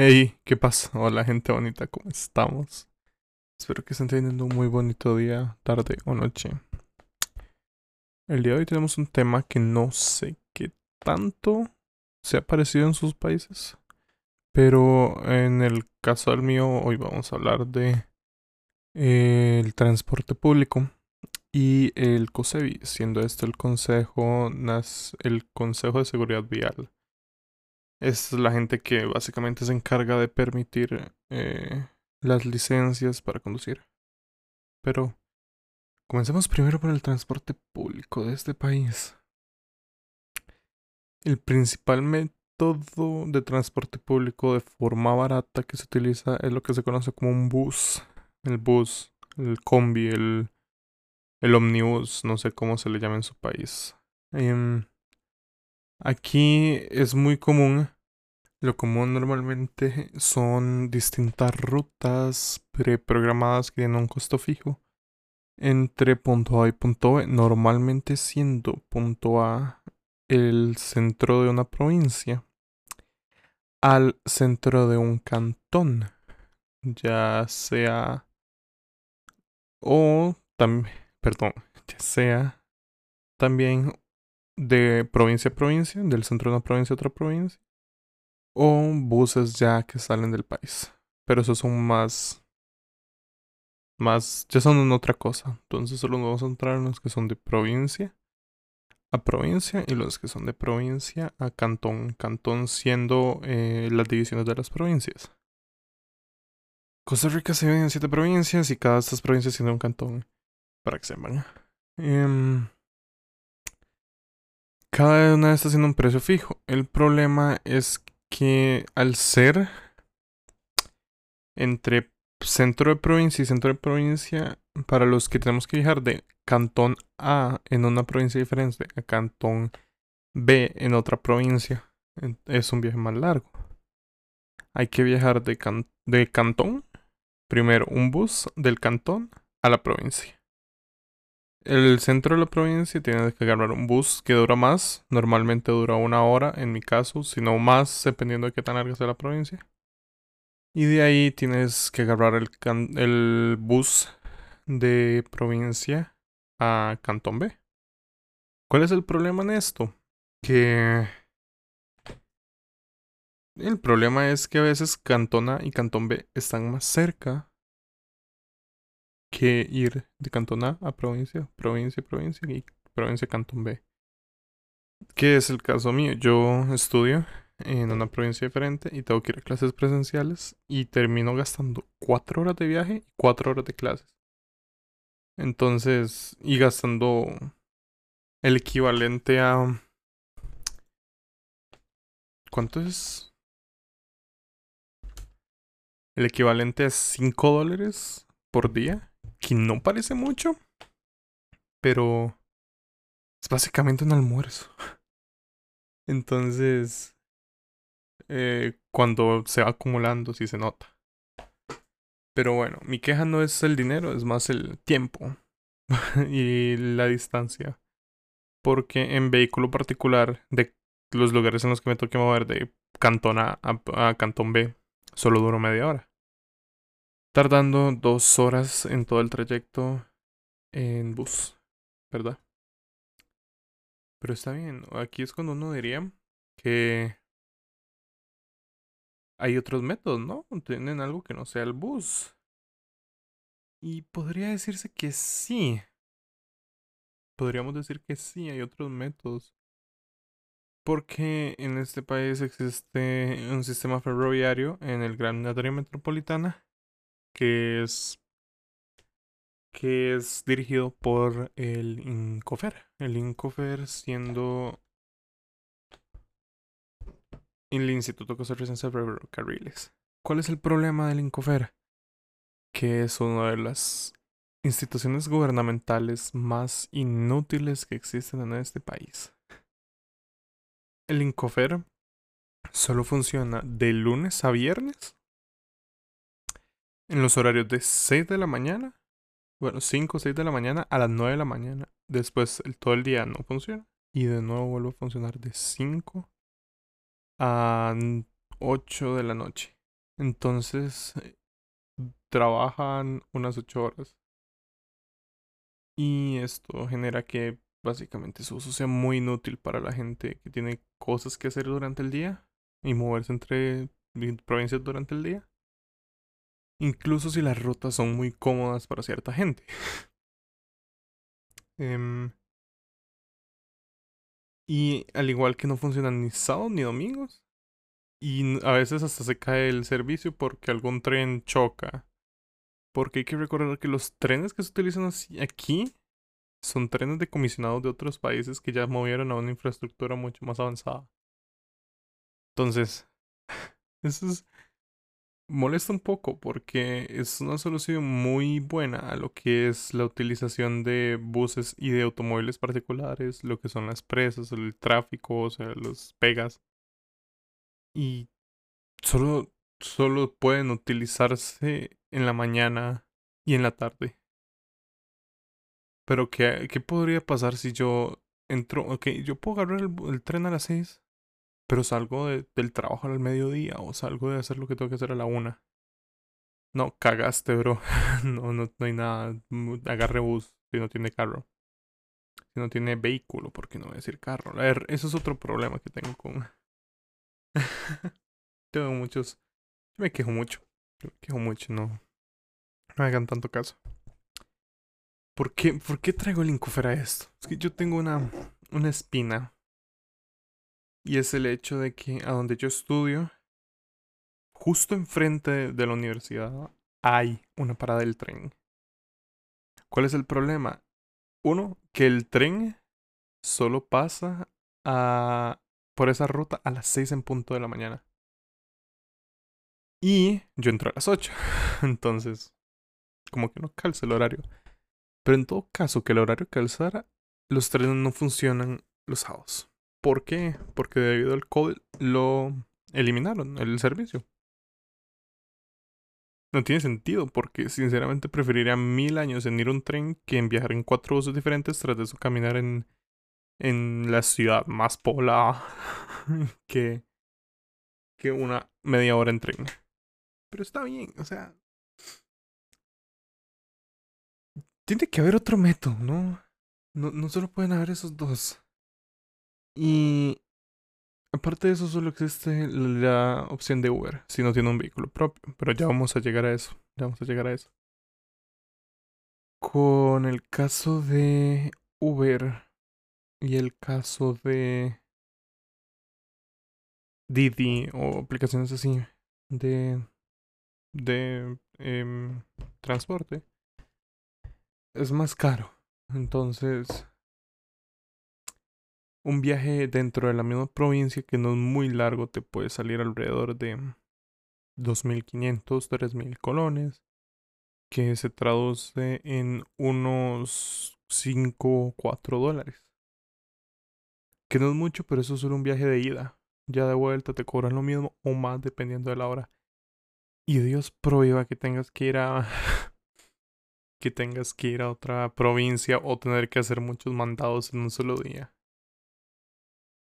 Hey, ¿qué pasa? Hola gente bonita, ¿cómo estamos? Espero que estén teniendo un muy bonito día, tarde o noche. El día de hoy tenemos un tema que no sé qué tanto se ha parecido en sus países, pero en el caso del mío hoy vamos a hablar de eh, el transporte público y el COSEBI, siendo esto el Consejo, el Consejo de Seguridad Vial. Es la gente que básicamente se encarga de permitir eh, las licencias para conducir. Pero comencemos primero por el transporte público de este país. El principal método de transporte público de forma barata que se utiliza es lo que se conoce como un bus. El bus, el combi, el, el omnibus, no sé cómo se le llama en su país. Em, aquí es muy común. Lo común normalmente son distintas rutas preprogramadas que tienen un costo fijo entre punto A y punto B, normalmente siendo punto A el centro de una provincia al centro de un cantón, ya sea o también, perdón, ya sea también de provincia a provincia, del centro de una provincia a otra provincia, o buses ya que salen del país. Pero esos son más, más, ya son en otra cosa. Entonces solo nos vamos a centrar en los que son de provincia a provincia y los que son de provincia a cantón. Cantón siendo eh, las divisiones de las provincias. Costa Rica se divide en siete provincias y cada de estas provincias tiene un cantón. Para que sepan. Em, cada una de estas tiene un precio fijo. El problema es que al ser entre centro de provincia y centro de provincia, para los que tenemos que viajar de cantón A en una provincia diferente a cantón B en otra provincia, es un viaje más largo. Hay que viajar de cantón, primero un bus del cantón a la provincia. El centro de la provincia tiene que agarrar un bus que dura más, normalmente dura una hora en mi caso, si no más, dependiendo de qué tan larga sea la provincia. Y de ahí tienes que agarrar el, el bus de provincia a Cantón B. ¿Cuál es el problema en esto? Que el problema es que a veces Cantón A y Cantón B están más cerca que ir de Cantón A a provincia, provincia, provincia y provincia Cantón B. Que es el caso mío. Yo estudio en una provincia diferente y tengo que ir a clases presenciales y termino gastando cuatro horas de viaje y cuatro horas de clases. Entonces, y gastando el equivalente a... ¿Cuánto es? El equivalente a 5 dólares por día, que no parece mucho, pero es básicamente un almuerzo. Entonces, eh, cuando se va acumulando, sí se nota. Pero bueno, mi queja no es el dinero, es más el tiempo y la distancia. Porque en vehículo particular, de los lugares en los que me toque mover de Cantón A a, a Cantón B, solo duro media hora. Tardando dos horas en todo el trayecto en bus, ¿verdad? Pero está bien, aquí es cuando uno diría que hay otros métodos, ¿no? Tienen algo que no sea el bus. Y podría decirse que sí. Podríamos decir que sí, hay otros métodos. Porque en este país existe un sistema ferroviario en el Gran Área Metropolitana que es que es dirigido por el Incofer. El Incofer siendo el Instituto Costarricense de Ferrocarriles. ¿Cuál es el problema del Incofer? Que es una de las instituciones gubernamentales más inútiles que existen en este país. El Incofer solo funciona de lunes a viernes en los horarios de 6 de la mañana, bueno, 5 o 6 de la mañana a las 9 de la mañana. Después todo el día no funciona y de nuevo vuelve a funcionar de 5 a 8 de la noche. Entonces, trabajan unas ocho horas. Y esto genera que básicamente su uso sea muy inútil para la gente que tiene cosas que hacer durante el día y moverse entre provincias durante el día. Incluso si las rutas son muy cómodas para cierta gente. Em, y al igual que no funcionan ni sábados ni domingos. Y a veces hasta se cae el servicio porque algún tren choca. Porque hay que recordar que los trenes que se utilizan aquí son trenes decomisionados de otros países que ya movieron a una infraestructura mucho más avanzada. Entonces, eso es, molesta un poco porque es una solución muy buena a lo que es la utilización de buses y de automóviles particulares, lo que son las presas, el tráfico, o sea, los pegas. Y solo, solo pueden utilizarse en la mañana y en la tarde. Pero ¿qué, qué podría pasar si yo entro? Ok, yo puedo agarrar el, tren a las 6, pero salgo del trabajo al mediodía o salgo de hacer lo que tengo que hacer a la una. No, cagaste, bro. no, no, no hay nada. Agarre bus si no tiene carro. Si no tiene vehículo, porque no voy a decir carro. A ver, eso es otro problema que tengo con. tengo muchos. Yo me quejo mucho. Yo me quejo mucho, no. No me hagan tanto caso. ¿Por qué, ¿Por qué traigo el Incufer a esto? Es que yo tengo una, una espina. Y es el hecho de que a donde yo estudio, justo enfrente de la universidad, hay una parada del tren. ¿Cuál es el problema? Uno, que el tren solo pasa por esa ruta a las 6 en punto de la mañana. Y yo entro a las 8. Entonces, como que no calza el horario. Pero en todo caso, que el horario calzara, los trenes no funcionan los sábados. ¿Por qué? Porque debido al COVID lo eliminaron, el servicio. No tiene sentido, porque sinceramente preferiría mil años en ir un tren que en viajar en cuatro buses diferentes tras de eso caminar en, en la ciudad más poblada que, que una media hora en tren. Pero está bien, o sea, tiene que haber otro método, ¿no? No, no solo pueden haber esos dos. Y aparte de eso, solo existe la opción de Uber, si no tiene un vehículo propio. Pero ya vamos a llegar a eso. Ya vamos a llegar a eso. Con el caso de Uber y el caso de Didi o aplicaciones así de, de em, transporte es más caro. Entonces, un viaje dentro de la misma provincia que no es muy largo te puede salir alrededor de 2.500, 3.000 colones, que se traduce en unos 5, 4 dólares. Que no es mucho, pero eso es solo un viaje de ida. Ya de vuelta te cobran lo mismo o más dependiendo de la hora. Y Dios prohíba que tengas que ir a que tengas que ir a otra provincia o tener que hacer muchos mandados en un solo día.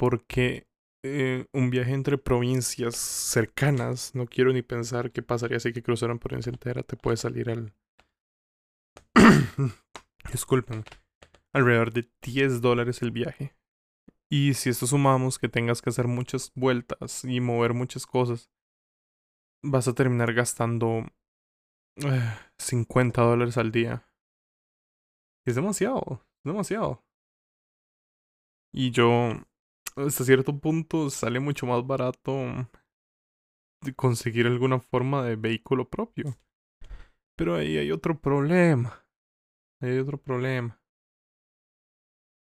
Porque eh, un viaje entre provincias cercanas, no quiero ni pensar qué pasaría si que cruzar una provincia entera, te puede salir al... Disculpen. Alrededor de 10 dólares el viaje. Y si esto sumamos que tengas que hacer muchas vueltas y mover muchas cosas, vas a terminar gastando 50 dólares al día. Es demasiado, demasiado. Y yo, hasta cierto punto, sale mucho más barato conseguir alguna forma de vehículo propio. Pero ahí hay otro problema. Ahí hay otro problema.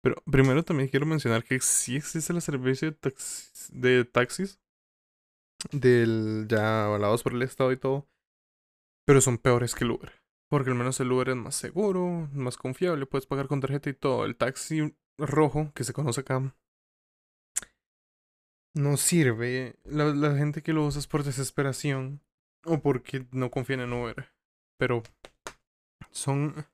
Pero primero también quiero mencionar que sí existe el servicio de taxis, de taxis del ya avalados por el Estado y todo pero son peores que el Uber. Porque al menos el Uber es más seguro, más confiable, puedes pagar con tarjeta y todo. El taxi rojo, que se conoce acá, no sirve. La, gente que lo usa es por desesperación o porque no confían en Uber. Pero son...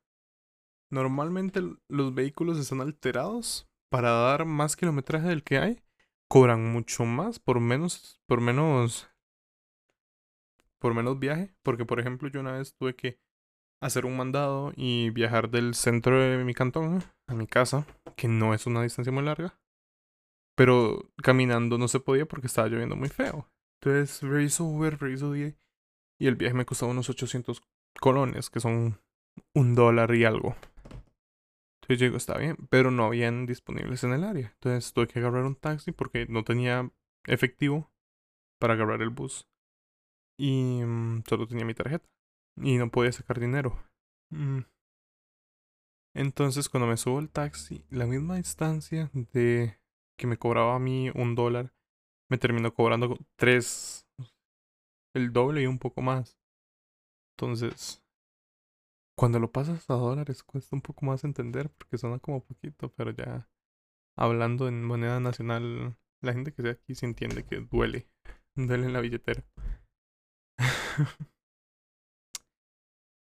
Normalmente los vehículos están alterados para dar más kilometraje del que hay. Cobran mucho más por menos, por menos por menos viaje, porque por ejemplo yo una vez tuve que hacer un mandado y viajar del centro de mi cantón a mi casa, que no es una distancia muy larga, pero caminando no se podía porque estaba lloviendo muy feo. Entonces reviso Uber, reviso día y el viaje me costaba unos 800 colones, que son un dólar y algo. Entonces llego, está bien, pero no habían disponibles en el área. Entonces tuve que agarrar un taxi porque no tenía efectivo para agarrar el bus. Y mm, solo tenía mi tarjeta. Y no podía sacar dinero. Mm. Entonces cuando me subo al taxi, la misma distancia de que me cobraba a mí un dólar, me terminó cobrando tres, el doble y un poco más. Entonces, cuando lo pasas a dólares cuesta un poco más entender porque suena como poquito, pero ya hablando en moneda nacional, la gente que sea aquí se entiende que duele, duele en la billetera.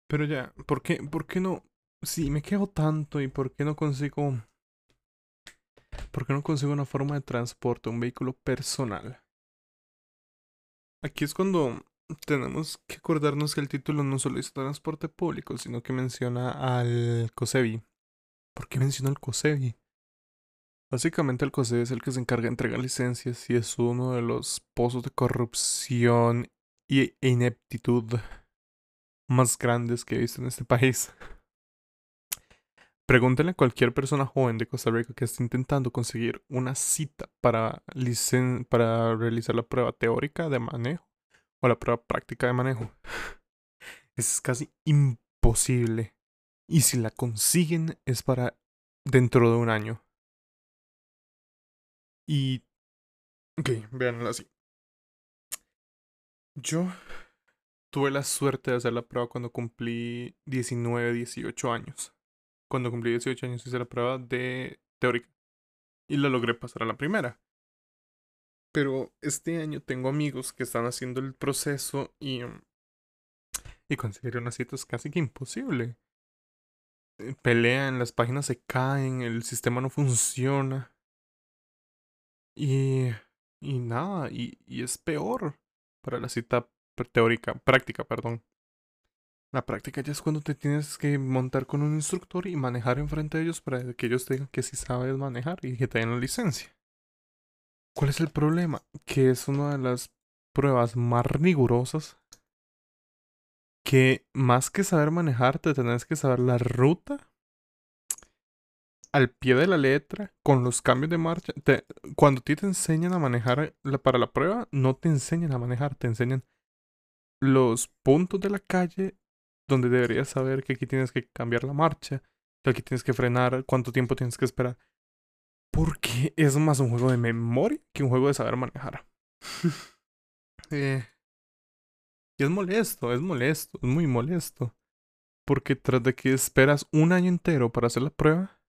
pero ya, ¿por qué, ¿por qué no? Si me quedo tanto y por qué no consigo ¿Por qué no consigo una forma de transporte, un vehículo personal? Aquí es cuando tenemos que acordarnos que el título no solo dice transporte público, sino que menciona al COSEBI. ¿Por qué menciona al COSEBI? Básicamente el COSEBI es el que se encarga de entregar licencias y es uno de los pozos de corrupción y ineptitud más grandes que he visto en este país. Pregúntenle a cualquier persona joven de Costa Rica que esté intentando conseguir una cita para, para realizar la prueba teórica de manejo o la prueba práctica de manejo. Es casi imposible. Y si la consiguen es para dentro de un año. Y... Ok, véanlo así. Yo tuve la suerte de hacer la prueba cuando cumplí 19, 18 años cuando cumplí 18 años hice la prueba de teórica y la logré pasar a la primera. Pero este año tengo amigos que están haciendo el proceso y, y conseguir una cita es casi que imposible. Eh, pelean, las páginas se caen, el sistema no funciona. Y, y nada, y, y es peor para la cita teórica, práctica, perdón. La práctica ya es cuando te tienes que montar con un instructor y manejar enfrente de ellos para que ellos digan que sí sabes manejar y que te den la licencia. ¿Cuál es el problema? Que es una de las pruebas más rigurosas que más que saber manejar te tenés que saber la ruta al pie de la letra con los cambios de marcha. cuando a ti te enseñan a manejar para la prueba, no te enseñan a manejar, te enseñan los puntos de la calle donde deberías saber que aquí tienes que cambiar la marcha, que aquí tienes que frenar, cuánto tiempo tienes que esperar. Porque es más un juego de memoria que un juego de saber manejar. eh, y es molesto, es molesto, es muy molesto. Porque tras de que esperas un año entero para hacer la prueba,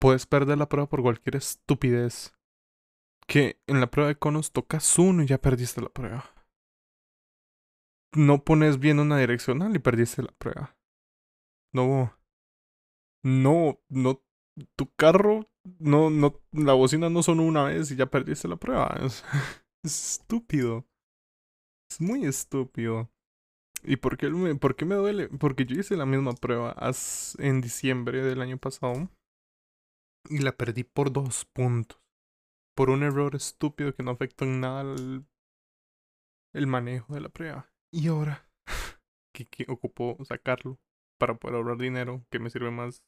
puedes perder la prueba por cualquier estupidez. Que en la prueba de conos tocas uno y ya perdiste la prueba no pones bien una direccional y perdiste la prueba. No. No, no. Tu carro, no, no. La bocina no sonó una vez y ya perdiste la prueba. Es, estúpido. Es muy estúpido. ¿Y por qué, me, por qué me duele? Porque yo hice la misma prueba en diciembre del año pasado y la perdí por dos puntos. Por un error estúpido que no afectó en nada el manejo de la prueba. Y ahora que, que ocupo sacarlo para poder ahorrar dinero, que me sirve más,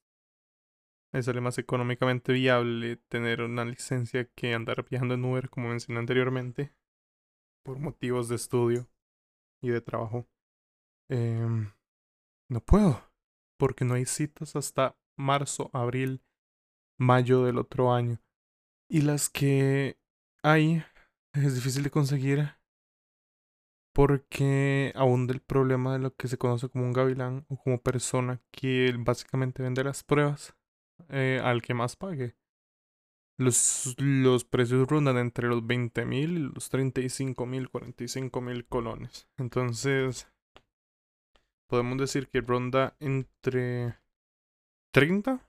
me sale más económicamente viable tener una licencia que andar viajando en Uber, como mencioné anteriormente, por motivos de estudio y de trabajo. Eh, no puedo, porque no hay citas hasta marzo, abril, mayo del otro año. Y las que hay es difícil de conseguir porque aún del problema de lo que se conoce como un gavilán o como persona que básicamente vende las pruebas eh, al que más pague. Los, los precios rondan entre los 20 mil y los 35 mil, 45 mil colones. Entonces, podemos decir que ronda entre 30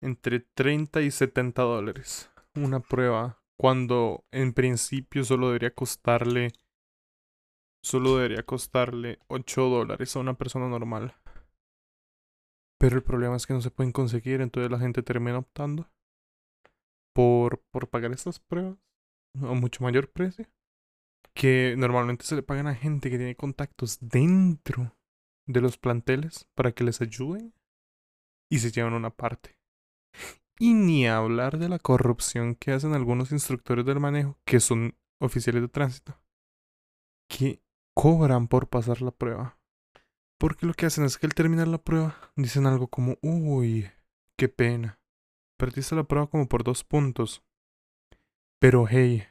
entre 30 y 70 dólares. Una prueba Cuando en principio solo debería costarle. Solo debería costarle 8 dólares a una persona normal. Pero el problema es que no se pueden conseguir, entonces la gente termina optando por, por pagar estas pruebas a mucho mayor precio. Que normalmente se le pagan a gente que tiene contactos dentro de los planteles para que les ayuden y se llevan una parte. Y ni hablar de la corrupción que hacen algunos instructores del manejo, que son oficiales de tránsito, que cobran por pasar la prueba. Porque lo que hacen es que al terminar la prueba dicen algo como, uy, qué pena. Perdiste la prueba como por dos puntos. Pero hey,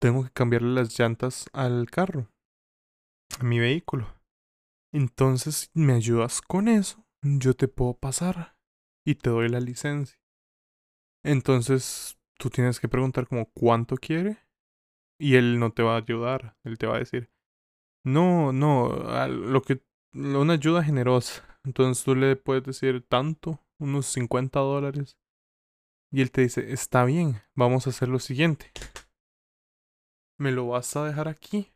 tengo que cambiarle las llantas al carro, a mi vehículo. Entonces, ¿me ayudas con eso? Yo te puedo pasar y te doy la licencia. Entonces, tú tienes que preguntar como cuánto quiere y él no te va a ayudar, él te va a decir, no, no, lo que una ayuda generosa. Entonces tú le puedes decir tanto, unos 50 dólares. Y él te dice, está bien, vamos a hacer lo siguiente. Me lo vas a dejar aquí.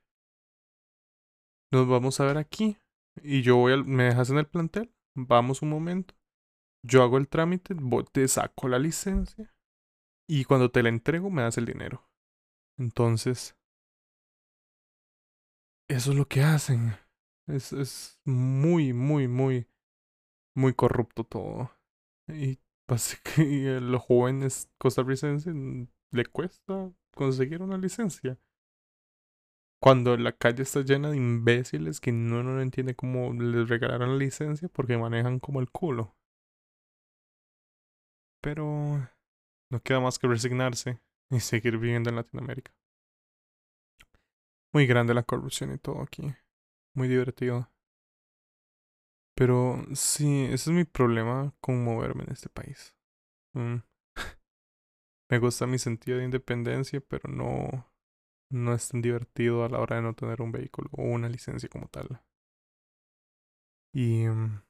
Nos vamos a ver aquí. Y yo voy me dejas en el plantel. Vamos un momento. Yo hago el trámite, te saco la licencia. Y cuando te la entrego, me das el dinero. Entonces, eso es lo que hacen. Es, es muy, muy, muy, muy corrupto todo. Y pasa que a los jóvenes costarricenses le cuesta conseguir una licencia. Cuando la calle está llena de imbéciles que no, no entiende cómo les regalaron la licencia porque manejan como el culo. Pero no queda más que resignarse y seguir viviendo en Latinoamérica. Muy grande la corrupción y todo aquí. Muy divertido. Pero sí, ese es mi problema con moverme en este país. Mm. Me gusta mi sentido de independencia, pero no, no es tan divertido a la hora de no tener un vehículo o una licencia como tal. Y... Mm,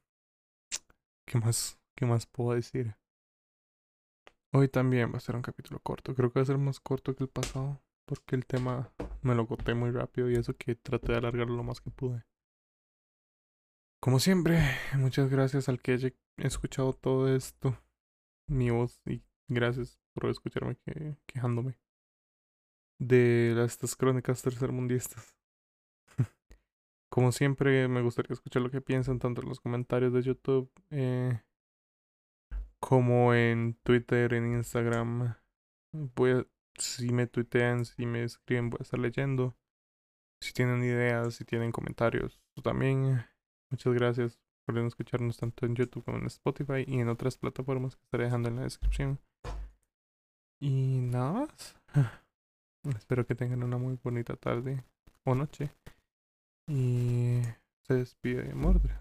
¿Qué más? ¿Qué más puedo decir? Hoy también va a ser un capítulo corto. Creo que va a ser más corto que el pasado. Porque el tema me lo corté muy rápido y eso que traté de alargarlo lo más que pude. Como siempre, muchas gracias al que haya escuchado todo esto. Mi voz y gracias por escucharme quejándome de estas crónicas tercermundistas. Como siempre, me gustaría escuchar lo que piensan tanto en los comentarios de YouTube eh, como en Twitter, en Instagram. A, si me tuitean, si me escriben, voy a estar leyendo. Si tienen ideas, si tienen comentarios, también. Muchas gracias por escucharnos tanto en YouTube como en Spotify y en otras plataformas que estaré dejando en la descripción. Y nada más. Espero que tengan una muy bonita tarde o noche. Y se despide de Mordre.